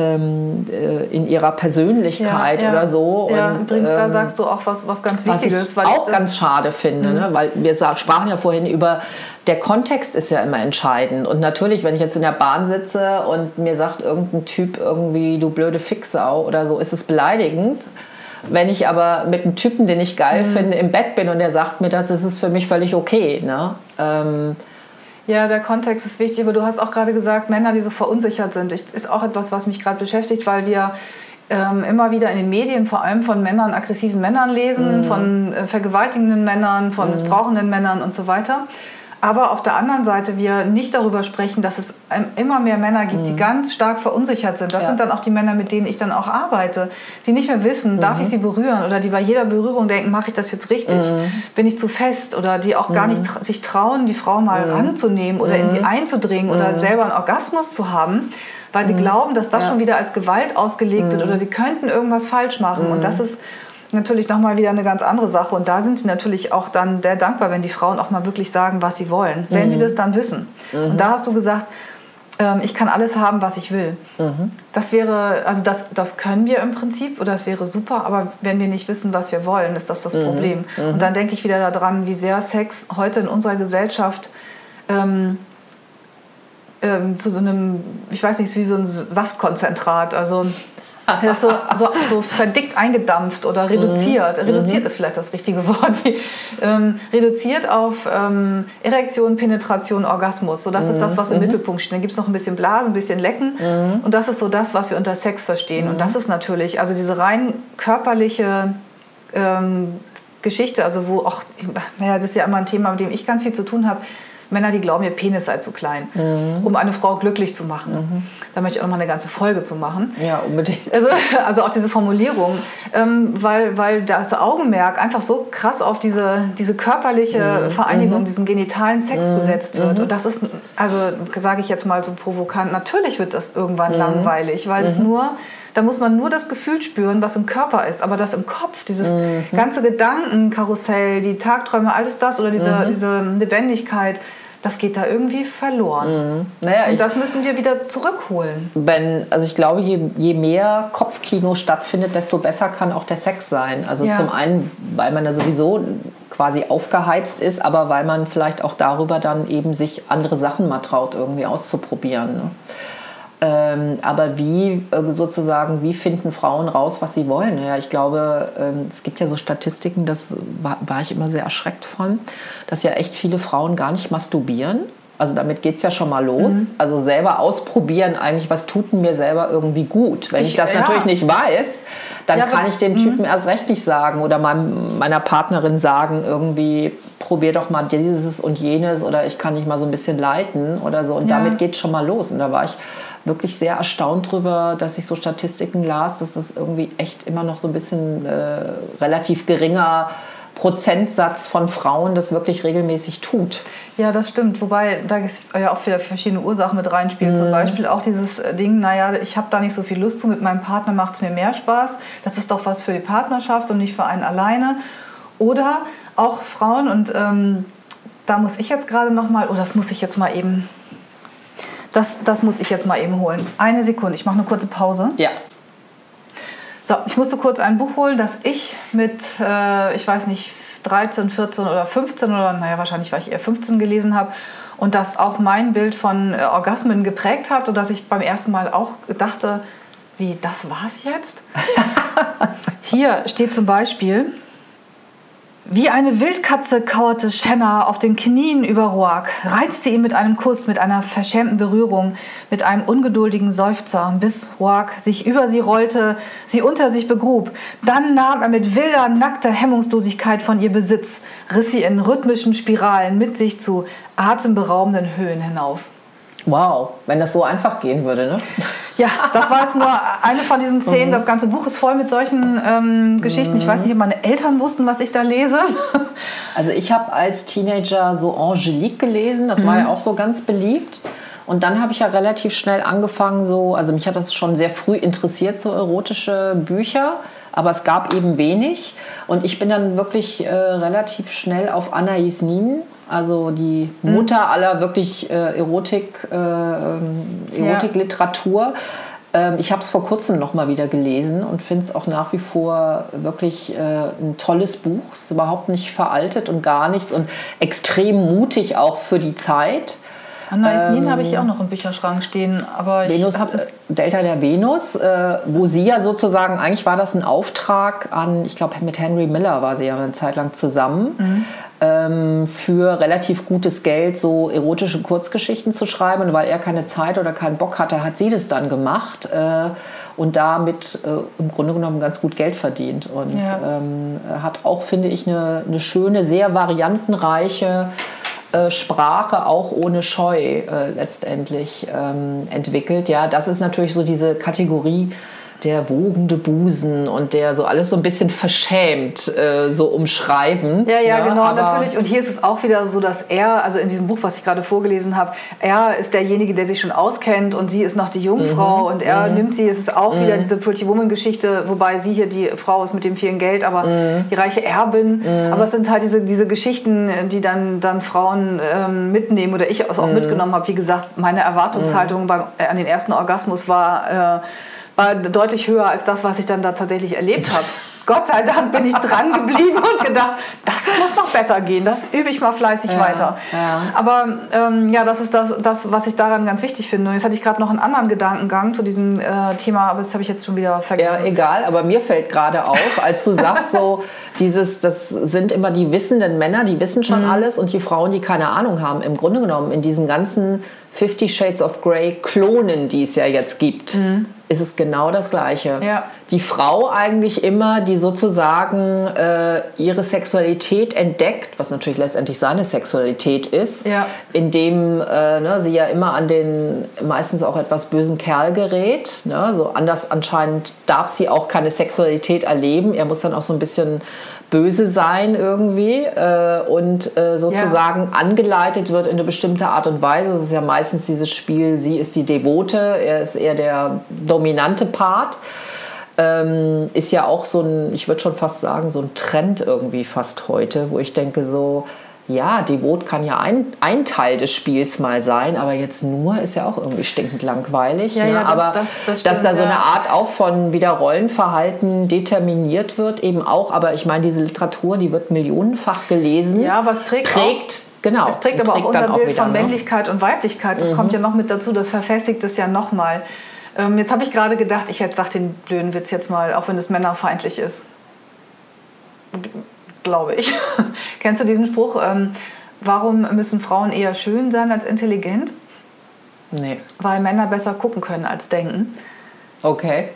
[SPEAKER 2] ähm, äh, in ihrer Persönlichkeit ja, ja. oder so.
[SPEAKER 1] Ja, und, übrigens, ähm, da sagst du auch was, was ganz Wichtiges.
[SPEAKER 2] Was ich auch ganz schade finde, ne? mhm. ne? weil wir sprachen ja vorhin über, der Kontext ist ja immer entscheidend. Und natürlich, wenn ich jetzt in der Bahn sitze und mir sagt irgendein Typ irgendwie, du blöde Fixau oder so, ist es beleidigend. Wenn ich aber mit einem Typen, den ich geil mhm. finde, im Bett bin und der sagt mir das, ist es für mich völlig okay. Ne? Ähm,
[SPEAKER 1] ja, der Kontext ist wichtig, aber du hast auch gerade gesagt, Männer, die so verunsichert sind, ist auch etwas, was mich gerade beschäftigt, weil wir ähm, immer wieder in den Medien vor allem von Männern, aggressiven Männern lesen, mhm. von äh, vergewaltigenden Männern, von mhm. missbrauchenden Männern und so weiter aber auf der anderen Seite wir nicht darüber sprechen, dass es immer mehr Männer gibt, die mhm. ganz stark verunsichert sind. Das ja. sind dann auch die Männer, mit denen ich dann auch arbeite, die nicht mehr wissen, mhm. darf ich sie berühren oder die bei jeder Berührung denken, mache ich das jetzt richtig, mhm. bin ich zu fest oder die auch gar nicht mhm. tra sich trauen, die Frau mal mhm. ranzunehmen oder in sie mhm. einzudringen oder selber einen Orgasmus zu haben weil sie glauben, dass das ja. schon wieder als Gewalt ausgelegt wird oder sie könnten irgendwas falsch machen. Und das ist natürlich nochmal wieder eine ganz andere Sache. Und da sind sie natürlich auch dann sehr dankbar, wenn die Frauen auch mal wirklich sagen, was sie wollen, wenn mhm. sie das dann wissen. Mhm. Und da hast du gesagt, ähm, ich kann alles haben, was ich will. Mhm. Das wäre, also das, das können wir im Prinzip oder das wäre super, aber wenn wir nicht wissen, was wir wollen, ist das das mhm. Problem. Mhm. Und dann denke ich wieder daran, wie sehr Sex heute in unserer Gesellschaft ähm, ähm, zu so einem, ich weiß nicht, wie so ein Saftkonzentrat, also so, so, so verdickt eingedampft oder reduziert. Mhm. Reduziert mhm. ist vielleicht das richtige Wort. ähm, reduziert auf ähm, Erektion, Penetration, Orgasmus. So, das mhm. ist das, was im mhm. Mittelpunkt steht. Dann gibt es noch ein bisschen Blasen, ein bisschen Lecken. Mhm. Und das ist so das, was wir unter Sex verstehen. Und das ist natürlich, also diese rein körperliche ähm, Geschichte, also wo auch, naja, das ist ja immer ein Thema, mit dem ich ganz viel zu tun habe Männer, die glauben, ihr Penis sei zu klein, mhm. um eine Frau glücklich zu machen. Mhm. Da möchte ich auch noch mal eine ganze Folge zu machen.
[SPEAKER 2] Ja, unbedingt.
[SPEAKER 1] Also, <laughs> also auch diese Formulierung, ähm, weil, weil das Augenmerk einfach so krass auf diese, diese körperliche mhm. Vereinigung, mhm. diesen genitalen Sex mhm. gesetzt wird. Mhm. Und das ist, also sage ich jetzt mal so provokant, natürlich wird das irgendwann langweilig, weil es nur da muss man nur das Gefühl spüren, was im Körper ist. Aber das im Kopf, dieses mhm. ganze Gedankenkarussell, die Tagträume, alles das oder diese, mhm. diese Lebendigkeit, das geht da irgendwie verloren. Mhm. Naja, und das müssen wir wieder zurückholen.
[SPEAKER 2] Wenn, also ich glaube, je, je mehr Kopfkino stattfindet, desto besser kann auch der Sex sein. Also ja. zum einen, weil man da sowieso quasi aufgeheizt ist, aber weil man vielleicht auch darüber dann eben sich andere Sachen mal traut, irgendwie auszuprobieren. Ne? Ähm, aber wie äh, sozusagen, wie finden Frauen raus, was sie wollen? Ja, ich glaube, ähm, es gibt ja so Statistiken, das war, war, ich immer sehr erschreckt von, dass ja echt viele Frauen gar nicht masturbieren. Also damit geht es ja schon mal los. Mhm. Also selber ausprobieren eigentlich, was tut mir selber irgendwie gut. Wenn ich, ich das ja. natürlich nicht weiß, dann ja, kann ich dem Typen mhm. erst recht nicht sagen oder meinem, meiner Partnerin sagen, irgendwie probier doch mal dieses und jenes oder ich kann dich mal so ein bisschen leiten oder so. Und ja. damit geht es schon mal los. Und da war ich wirklich sehr erstaunt darüber, dass ich so Statistiken las, dass das irgendwie echt immer noch so ein bisschen äh, relativ geringer Prozentsatz von Frauen das wirklich regelmäßig tut.
[SPEAKER 1] Ja, das stimmt. Wobei da ja auch wieder verschiedene Ursachen mit reinspielen. Mm. Zum mhm. Beispiel auch dieses äh, Ding, naja, ich habe da nicht so viel Lust zu, mit meinem Partner macht es mir mehr Spaß. Das ist doch was für die Partnerschaft und nicht für einen alleine. Oder auch Frauen und ähm, da muss ich jetzt gerade noch mal, oh, das muss ich jetzt mal eben das, das muss ich jetzt mal eben holen. Eine Sekunde, ich mache eine kurze Pause.
[SPEAKER 2] Ja.
[SPEAKER 1] So, ich musste kurz ein Buch holen, das ich mit, äh, ich weiß nicht, 13, 14 oder 15 oder naja, wahrscheinlich war ich eher 15 gelesen habe und das auch mein Bild von äh, Orgasmen geprägt hat und dass ich beim ersten Mal auch dachte, wie, das war's jetzt? <laughs> Hier steht zum Beispiel, wie eine Wildkatze kauerte Shanna auf den Knien über Roark, reizte ihn mit einem Kuss, mit einer verschämten Berührung, mit einem ungeduldigen Seufzer, bis Roark sich über sie rollte, sie unter sich begrub. Dann nahm er mit wilder, nackter Hemmungslosigkeit von ihr Besitz, riss sie in rhythmischen Spiralen mit sich zu atemberaubenden Höhen hinauf.
[SPEAKER 2] Wow, wenn das so einfach gehen würde, ne?
[SPEAKER 1] Ja, das war jetzt nur eine von diesen Szenen. Mhm. Das ganze Buch ist voll mit solchen ähm, Geschichten. Ich weiß nicht, ob meine Eltern wussten, was ich da lese. <laughs>
[SPEAKER 2] Also ich habe als Teenager so Angelique gelesen. Das mhm. war ja auch so ganz beliebt. Und dann habe ich ja relativ schnell angefangen, so, also mich hat das schon sehr früh interessiert, so erotische Bücher, aber es gab eben wenig. Und ich bin dann wirklich äh, relativ schnell auf Anais Nin also die mhm. Mutter aller wirklich äh, Erotik, äh, ähm, Erotikliteratur. Ähm, ich habe es vor kurzem noch mal wieder gelesen und finde es auch nach wie vor wirklich äh, ein tolles Buch. Es ist überhaupt nicht veraltet und gar nichts und extrem mutig auch für die Zeit.
[SPEAKER 1] Anaïs ähm, habe ich hier auch noch im Bücherschrank stehen, aber
[SPEAKER 2] Venus, ich das Delta der Venus, äh, wo sie ja sozusagen, eigentlich war das ein Auftrag an, ich glaube mit Henry Miller war sie ja eine Zeit lang zusammen, mhm. ähm, für relativ gutes Geld so erotische Kurzgeschichten zu schreiben. Und weil er keine Zeit oder keinen Bock hatte, hat sie das dann gemacht äh, und damit äh, im Grunde genommen ganz gut Geld verdient. Und ja. ähm, hat auch, finde ich, eine, eine schöne, sehr variantenreiche äh, Sprache auch ohne Scheu äh, letztendlich ähm, entwickelt. Ja, das ist natürlich so diese Kategorie der wogende Busen und der so alles so ein bisschen verschämt äh, so umschreiben.
[SPEAKER 1] Ja, ja, ja, genau, natürlich. Und hier ist es auch wieder so, dass er, also in diesem Buch, was ich gerade vorgelesen habe, er ist derjenige, der sich schon auskennt und sie ist noch die Jungfrau mhm. und er mhm. nimmt sie. Es ist auch mhm. wieder diese Pretty Woman-Geschichte, wobei sie hier die Frau ist mit dem vielen Geld, aber mhm. die reiche Erbin. Mhm. Aber es sind halt diese, diese Geschichten, die dann, dann Frauen ähm, mitnehmen oder ich es auch mhm. mitgenommen habe. Wie gesagt, meine Erwartungshaltung beim, äh, an den ersten Orgasmus war. Äh, war deutlich höher als das, was ich dann da tatsächlich erlebt habe. <laughs> Gott sei Dank bin ich dran geblieben und gedacht, das muss noch besser gehen, das übe ich mal fleißig ja, weiter. Ja. Aber ähm, ja, das ist das, das, was ich daran ganz wichtig finde. Und jetzt hatte ich gerade noch einen anderen Gedankengang zu diesem äh, Thema, aber das habe ich jetzt schon wieder vergessen.
[SPEAKER 2] Ja, egal, aber mir fällt gerade auf, als du sagst, so <laughs> dieses, das sind immer die wissenden Männer, die wissen schon mhm. alles und die Frauen, die keine Ahnung haben. Im Grunde genommen in diesen ganzen Fifty Shades of Grey Klonen, die es ja jetzt gibt. Mhm ist es genau das Gleiche. Ja. Die Frau eigentlich immer, die sozusagen äh, ihre Sexualität entdeckt, was natürlich letztendlich seine Sexualität ist, ja. indem äh, ne, sie ja immer an den meistens auch etwas bösen Kerl gerät. Ne? So anders anscheinend darf sie auch keine Sexualität erleben. Er muss dann auch so ein bisschen böse sein irgendwie äh, und äh, sozusagen ja. angeleitet wird in eine bestimmte Art und Weise. Das ist ja meistens dieses Spiel, sie ist die Devote, er ist eher der dominante Part. Ähm, ist ja auch so ein, ich würde schon fast sagen, so ein Trend irgendwie fast heute, wo ich denke so, ja, Devot kann ja ein, ein Teil des Spiels mal sein, aber jetzt nur ist ja auch irgendwie stinkend langweilig. Ja, ne? ja, das, aber das, das stimmt, dass da so eine Art auch von wieder Rollenverhalten determiniert wird, eben auch, aber ich meine, diese Literatur, die wird millionenfach gelesen.
[SPEAKER 1] Ja, was prägt, prägt
[SPEAKER 2] Genau.
[SPEAKER 1] Es prägt aber auch unser Bild wieder, von ne? Männlichkeit und Weiblichkeit. Das mhm. kommt ja noch mit dazu, das verfestigt es ja nochmal. Ähm, jetzt habe ich gerade gedacht, ich hätte sagt den blöden Witz jetzt mal, auch wenn es männerfeindlich ist glaube ich. <laughs> Kennst du diesen Spruch? Ähm, warum müssen Frauen eher schön sein als intelligent?
[SPEAKER 2] Nee.
[SPEAKER 1] Weil Männer besser gucken können als denken.
[SPEAKER 2] Okay.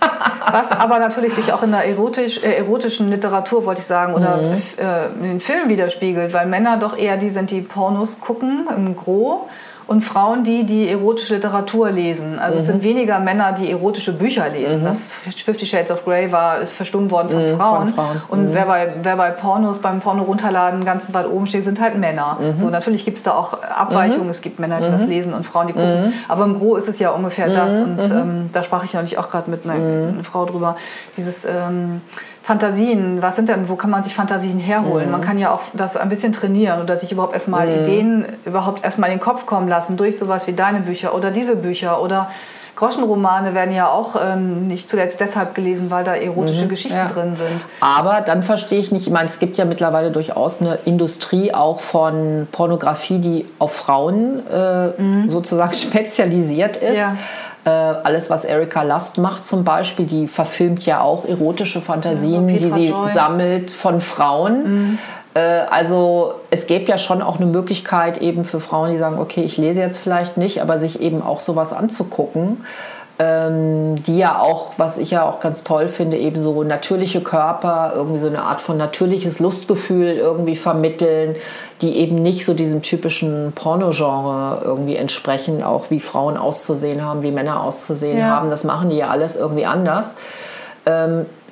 [SPEAKER 1] Was aber natürlich sich auch in der erotisch, äh, erotischen Literatur, wollte ich sagen, oder mhm. äh, in den Filmen widerspiegelt, weil Männer doch eher die sind, die Pornos gucken im Gro und Frauen, die die erotische Literatur lesen. Also mhm. es sind weniger Männer, die erotische Bücher lesen. Mhm. Das Fifty Shades of Grey war, ist verstummt worden von, mhm, Frauen. von Frauen. Und mhm. wer, bei, wer bei Pornos, beim Porno runterladen ganz weit oben steht, sind halt Männer. Mhm. So, natürlich gibt es da auch Abweichungen. Mhm. Es gibt Männer, die das lesen und Frauen, die gucken. Aber im Gro ist es ja ungefähr das. Und ähm, da sprach ich ja nicht auch gerade mit einer, einer, Frau drüber. Dieses... Ähm, Fantasien, was sind denn, wo kann man sich Fantasien herholen? Mhm. Man kann ja auch das ein bisschen trainieren oder sich überhaupt erstmal mhm. Ideen überhaupt erstmal in den Kopf kommen lassen durch sowas wie deine Bücher oder diese Bücher oder Groschenromane werden ja auch äh, nicht zuletzt deshalb gelesen, weil da erotische mhm, Geschichten ja. drin sind.
[SPEAKER 2] Aber dann verstehe ich nicht, ich meine, es gibt ja mittlerweile durchaus eine Industrie auch von Pornografie, die auf Frauen äh, mhm. sozusagen <laughs> spezialisiert ist. Ja. Äh, alles, was Erika Lust macht zum Beispiel, die verfilmt ja auch erotische Fantasien, ja, die sie Joy. sammelt von Frauen. Mhm. Äh, also es gäbe ja schon auch eine Möglichkeit eben für Frauen, die sagen, okay, ich lese jetzt vielleicht nicht, aber sich eben auch sowas anzugucken ähm, die ja auch, was ich ja auch ganz toll finde, eben so natürliche Körper, irgendwie so eine Art von natürliches Lustgefühl irgendwie vermitteln, die eben nicht so diesem typischen Pornogenre irgendwie entsprechen, auch wie Frauen auszusehen haben, wie Männer auszusehen ja. haben. Das machen die ja alles irgendwie anders.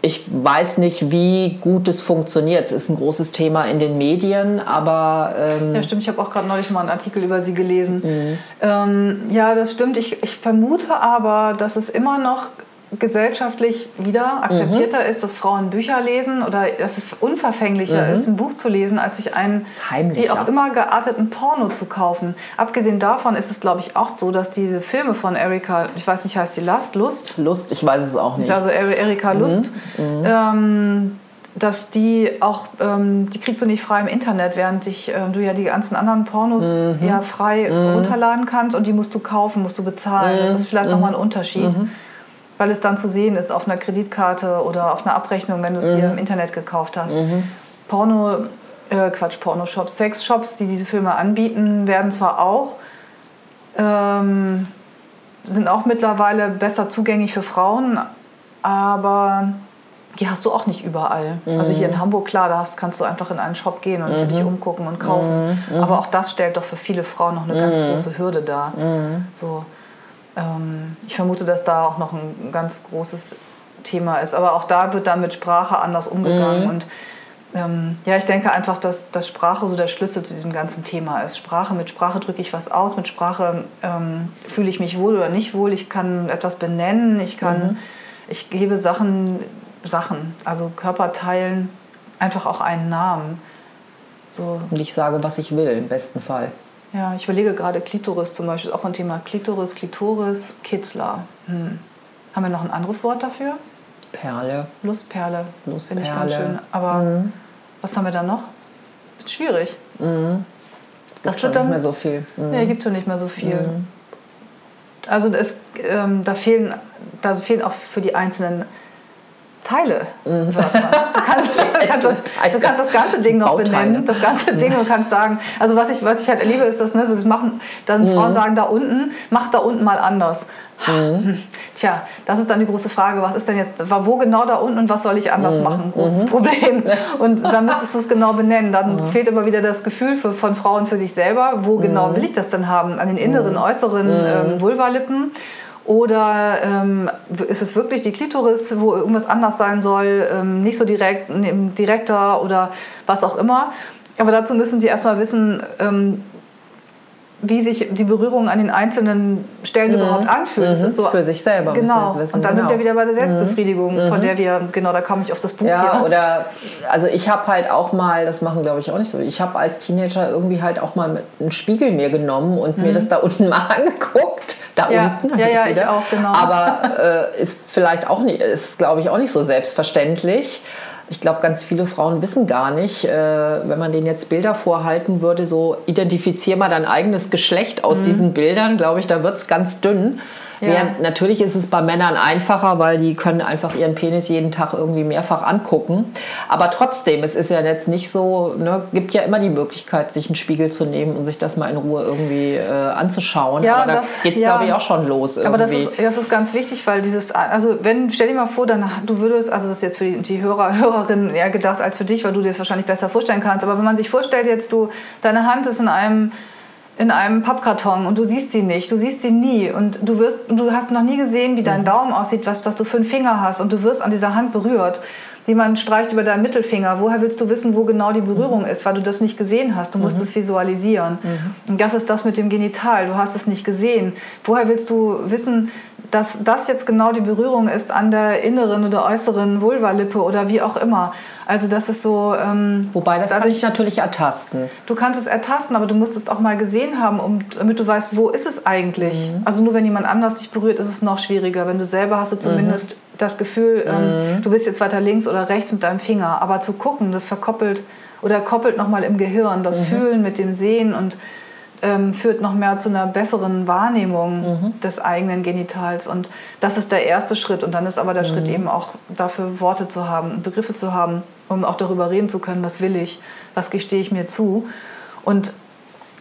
[SPEAKER 2] Ich weiß nicht, wie gut es funktioniert. Es ist ein großes Thema in den Medien, aber.
[SPEAKER 1] Ähm ja, stimmt. Ich habe auch gerade neulich mal einen Artikel über sie gelesen. Mhm. Ähm, ja, das stimmt. Ich, ich vermute aber, dass es immer noch gesellschaftlich wieder akzeptierter mhm. ist, dass Frauen Bücher lesen oder dass es unverfänglicher mhm. ist, ein Buch zu lesen, als sich einen wie auch immer gearteten Porno zu kaufen. Abgesehen davon ist es, glaube ich, auch so, dass diese Filme von Erika, ich weiß nicht, heißt die Lust? Lust?
[SPEAKER 2] Lust, ich weiß es auch nicht.
[SPEAKER 1] Also Erika Lust. Mhm. mhm. Ähm, dass die auch, ähm, die kriegst du nicht frei im Internet, während sich, ähm, du ja die ganzen anderen Pornos mhm. ja frei mhm. runterladen kannst und die musst du kaufen, musst du bezahlen. Das ist vielleicht mhm. nochmal ein Unterschied. Mhm. Weil es dann zu sehen ist auf einer Kreditkarte oder auf einer Abrechnung, wenn du es dir mhm. im Internet gekauft hast. Mhm. Porno, äh, Quatsch, Pornoshops, Sexshops, die diese Filme anbieten, werden zwar auch, ähm, sind auch mittlerweile besser zugänglich für Frauen, aber die hast du auch nicht überall. Mhm. Also hier in Hamburg, klar, da hast, kannst du einfach in einen Shop gehen und mhm. dich umgucken und kaufen. Mhm. Aber auch das stellt doch für viele Frauen noch eine ganz mhm. große Hürde dar. Mhm. So, ähm, ich vermute, dass da auch noch ein ganz großes Thema ist. Aber auch da wird dann mit Sprache anders umgegangen. Mhm. Und ähm, ja, ich denke einfach, dass, dass Sprache so der Schlüssel zu diesem ganzen Thema ist. Sprache, mit Sprache drücke ich was aus, mit Sprache ähm, fühle ich mich wohl oder nicht wohl. Ich kann etwas benennen, ich kann, ich gebe Sachen Sachen, also Körperteilen, einfach auch einen Namen.
[SPEAKER 2] So. Und ich sage, was ich will, im besten Fall.
[SPEAKER 1] Ja, ich überlege gerade Klitoris zum Beispiel, auch so ein Thema. Klitoris, Klitoris, Kitzler. Hm. Haben wir noch ein anderes Wort dafür?
[SPEAKER 2] Perle.
[SPEAKER 1] Lustperle.
[SPEAKER 2] Lustperle.
[SPEAKER 1] Finde ich ganz schön. Aber mhm. was haben wir da noch? Ist schwierig.
[SPEAKER 2] Mhm. Das wird dann nicht mehr so viel.
[SPEAKER 1] Mhm. Ja, gibt schon nicht mehr so viel. Mhm. Also es, ähm, da fehlen, da fehlen auch für die einzelnen Teile. Mhm. Du, kannst, du, kannst <laughs> das, du, kannst, das, ganze Ding noch Bauteile. benennen, das ganze Ding und kannst sagen, also was ich, was ich halt erlebe, ist, dass ne, so das machen, dann mhm. Frauen sagen da unten, mach da unten mal anders. Mhm. Tja, das ist dann die große Frage, was ist denn jetzt, wo genau da unten und was soll ich anders mhm. machen? Großes mhm. Problem. <laughs> Und dann müsstest du es genau benennen. Dann mhm. fehlt aber wieder das Gefühl für, von Frauen für sich selber, wo genau will ich das denn haben? An den inneren, äußeren ähm, Vulvalippen oder ähm, ist es wirklich die Klitoris, wo irgendwas anders sein soll, ähm, nicht so direkt, direkter oder was auch immer. Aber dazu müssen Sie erstmal wissen, ähm, wie sich die Berührung an den einzelnen Stellen mhm. überhaupt anfühlt.
[SPEAKER 2] Das mhm. ist so, Für sich selber
[SPEAKER 1] genau. das wissen. Und dann genau. sind wir wieder bei der Selbstbefriedigung, mhm. von der wir, genau, da komme ich auf das Buch
[SPEAKER 2] ja, hier. Oder, also ich habe halt auch mal, das machen glaube ich auch nicht so, ich habe als Teenager irgendwie halt auch mal einen Spiegel mir genommen und mir mhm. das da <laughs> unten mal angeguckt. Da
[SPEAKER 1] ja.
[SPEAKER 2] unten.
[SPEAKER 1] Ja, ja, ich, ich auch, genau.
[SPEAKER 2] Aber äh, ist vielleicht auch nicht, ist glaube ich auch nicht so selbstverständlich ich glaube, ganz viele Frauen wissen gar nicht, äh, wenn man denen jetzt Bilder vorhalten würde, so identifizier mal dein eigenes Geschlecht aus mhm. diesen Bildern, glaube ich, da wird es ganz dünn. Ja. Während natürlich ist es bei Männern einfacher, weil die können einfach ihren Penis jeden Tag irgendwie mehrfach angucken. Aber trotzdem, es ist ja jetzt nicht so, ne, gibt ja immer die Möglichkeit, sich einen Spiegel zu nehmen und sich das mal in Ruhe irgendwie äh, anzuschauen.
[SPEAKER 1] Ja,
[SPEAKER 2] Aber da geht es, ja. glaube ich, auch schon los.
[SPEAKER 1] Irgendwie. Aber das ist, das ist ganz wichtig, weil dieses, also wenn, stell dir mal vor, dann du würdest, also das ist jetzt für die, die Hörer, Hörerinnen eher gedacht als für dich, weil du dir das wahrscheinlich besser vorstellen kannst. Aber wenn man sich vorstellt, jetzt du, deine Hand ist in einem in einem Pappkarton und du siehst sie nicht, du siehst sie nie und du wirst, du hast noch nie gesehen, wie dein. Daumen aussieht, was, dass du für einen Finger hast und du wirst an dieser Hand berührt. Jemand streicht über deinen Mittelfinger. Woher willst du wissen, wo genau die Berührung mhm. ist, weil du das nicht gesehen hast? Du musst mhm. es visualisieren. Mhm. Und das ist das mit dem Genital. Du hast es nicht gesehen. Woher willst du wissen, dass das jetzt genau die Berührung ist an der inneren oder äußeren Vulvalippe oder wie auch immer? Also das ist so. Ähm,
[SPEAKER 2] Wobei das dadurch, kann ich natürlich ertasten.
[SPEAKER 1] Du kannst es ertasten, aber du musst es auch mal gesehen haben, um, damit du weißt, wo ist es eigentlich. Mhm. Also nur wenn jemand anders dich berührt, ist es noch schwieriger. Wenn du selber hast du zumindest mhm. das Gefühl, ähm, mhm. du bist jetzt weiter links oder rechts mit deinem Finger. Aber zu gucken, das verkoppelt oder koppelt nochmal im Gehirn das mhm. Fühlen mit dem Sehen und ähm, führt noch mehr zu einer besseren Wahrnehmung mhm. des eigenen Genitals. Und das ist der erste Schritt. Und dann ist aber der mhm. Schritt eben auch dafür Worte zu haben, Begriffe zu haben, um auch darüber reden zu können, was will ich, was gestehe ich mir zu. Und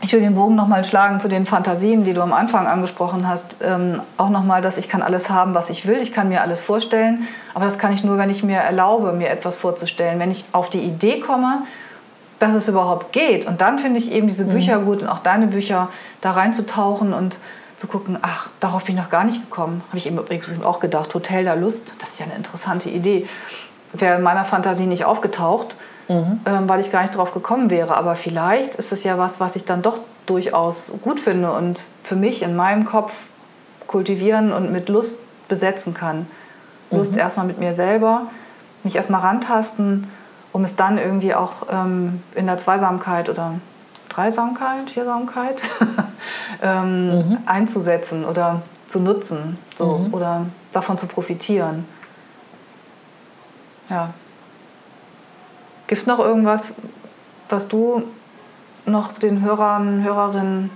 [SPEAKER 1] ich will den Bogen nochmal schlagen zu den Fantasien, die du am Anfang angesprochen hast. Ähm, auch nochmal, dass ich kann alles haben, was ich will. Ich kann mir alles vorstellen. Aber das kann ich nur, wenn ich mir erlaube, mir etwas vorzustellen. Wenn ich auf die Idee komme, dass es überhaupt geht. Und dann finde ich eben diese Bücher mhm. gut und auch deine Bücher da reinzutauchen und zu gucken, ach, darauf bin ich noch gar nicht gekommen. Habe ich eben übrigens auch gedacht, Hotel der Lust, das ist ja eine interessante Idee. Wäre in meiner Fantasie nicht aufgetaucht, mhm. ähm, weil ich gar nicht drauf gekommen wäre. Aber vielleicht ist es ja was, was ich dann doch durchaus gut finde und für mich in meinem Kopf kultivieren und mit Lust besetzen kann. Lust mhm. erstmal mit mir selber, mich erstmal rantasten um es dann irgendwie auch ähm, in der Zweisamkeit oder Dreisamkeit, Viersamkeit <laughs> ähm, mhm. einzusetzen oder zu nutzen so, mhm. oder davon zu profitieren. Ja. Gibt es noch irgendwas, was du noch den Hörern, Hörerinnen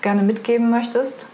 [SPEAKER 1] gerne mitgeben möchtest?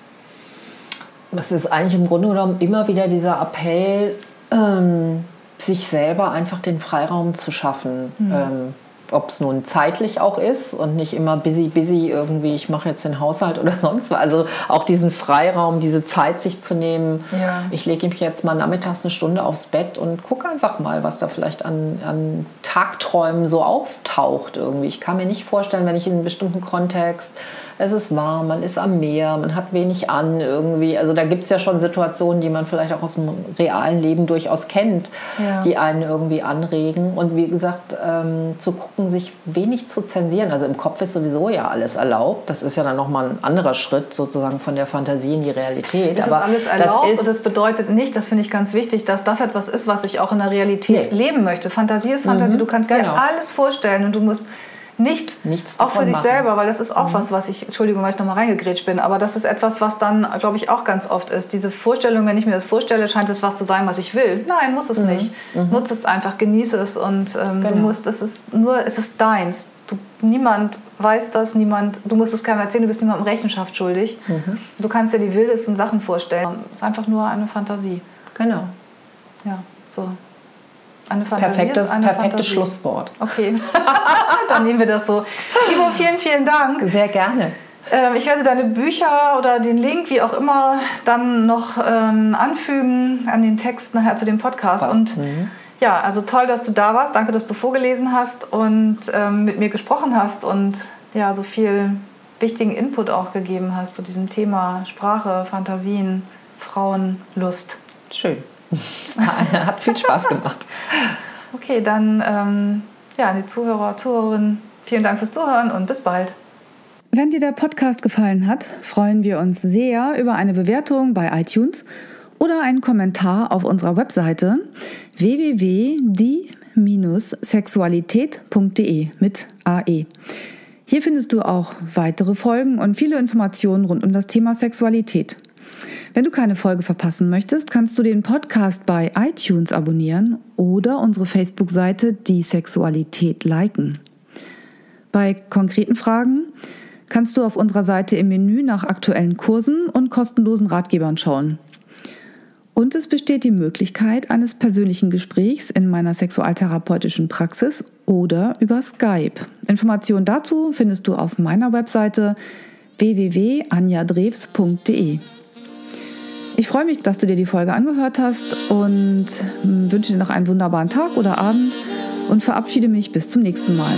[SPEAKER 2] Das ist eigentlich im Grunde genommen immer wieder dieser Appell, ähm, sich selber einfach den Freiraum zu schaffen. Mhm. Ähm, ob es nun zeitlich auch ist und nicht immer busy, busy irgendwie, ich mache jetzt den Haushalt oder <laughs> sonst was. Also auch diesen Freiraum, diese Zeit sich zu nehmen. Ja. Ich lege mich jetzt mal nachmittags eine Stunde aufs Bett und gucke einfach mal, was da vielleicht an, an Tagträumen so auftaucht irgendwie. Ich kann mir nicht vorstellen, wenn ich in einem bestimmten Kontext, es ist warm, man ist am Meer, man hat wenig an irgendwie. Also da gibt es ja schon Situationen, die man vielleicht auch aus dem realen Leben durchaus kennt, ja. die einen irgendwie anregen. Und wie gesagt, ähm, zu gucken, gucken, sich wenig zu zensieren. Also im Kopf ist sowieso ja alles erlaubt. Das ist ja dann nochmal ein anderer Schritt sozusagen von der Fantasie in die Realität.
[SPEAKER 1] Das
[SPEAKER 2] Aber
[SPEAKER 1] ist alles erlaubt das ist und das bedeutet nicht, das finde ich ganz wichtig, dass das etwas ist, was ich auch in der Realität nee. leben möchte. Fantasie ist Fantasie. Mhm, du kannst genau. dir alles vorstellen und du musst nicht Nichts auch für sich machen. selber, weil das ist auch mhm. was, was ich, Entschuldigung, weil ich nochmal reingegrätscht bin, aber das ist etwas, was dann, glaube ich, auch ganz oft ist. Diese Vorstellung, wenn ich mir das vorstelle, scheint es was zu sein, was ich will. Nein, muss es mhm. nicht. Mhm. Nutze es einfach, genieße es und ähm, genau. du musst, es ist nur, es ist deins. Du, niemand weiß das, niemand, du musst es keinem erzählen, du bist niemandem Rechenschaft schuldig. Mhm. Du kannst dir die wildesten Sachen vorstellen. Es ist einfach nur eine Fantasie.
[SPEAKER 2] Genau.
[SPEAKER 1] Ja, so.
[SPEAKER 2] Perfektes, perfektes. Schlusswort.
[SPEAKER 1] Okay, <laughs> dann nehmen wir das so. Ivo, vielen, vielen Dank.
[SPEAKER 2] Sehr gerne.
[SPEAKER 1] Ähm, ich werde deine Bücher oder den Link, wie auch immer, dann noch ähm, anfügen an den Text nachher zu dem Podcast. Wow. Und mhm. ja, also toll, dass du da warst. Danke, dass du vorgelesen hast und ähm, mit mir gesprochen hast und ja, so viel wichtigen Input auch gegeben hast zu diesem Thema Sprache, Fantasien, Frauen, <laughs>
[SPEAKER 2] Hat viel Spaß gemacht.
[SPEAKER 1] Okay, dann ähm, ja, an die Zuhörer, Zuhörerinnen, vielen Dank fürs Zuhören und bis bald. Wenn dir der Podcast gefallen hat, freuen wir uns sehr über eine Bewertung bei iTunes oder einen Kommentar auf unserer Webseite www.die-sexualität.de mit AE. Hier findest du auch weitere Folgen und viele Informationen rund um das Thema Sexualität. Wenn du keine Folge verpassen möchtest, kannst du den Podcast bei iTunes abonnieren oder unsere Facebook-Seite Die Sexualität liken. Bei konkreten Fragen kannst du auf unserer Seite im Menü nach aktuellen Kursen und kostenlosen Ratgebern schauen. Und es besteht die Möglichkeit eines persönlichen Gesprächs in meiner sexualtherapeutischen Praxis oder über Skype. Informationen dazu findest du auf meiner Webseite www.anjadrews.de. Ich freue mich, dass du dir die Folge angehört hast und hm, wünsche dir noch einen wunderbaren Tag oder Abend und verabschiede mich bis zum nächsten Mal.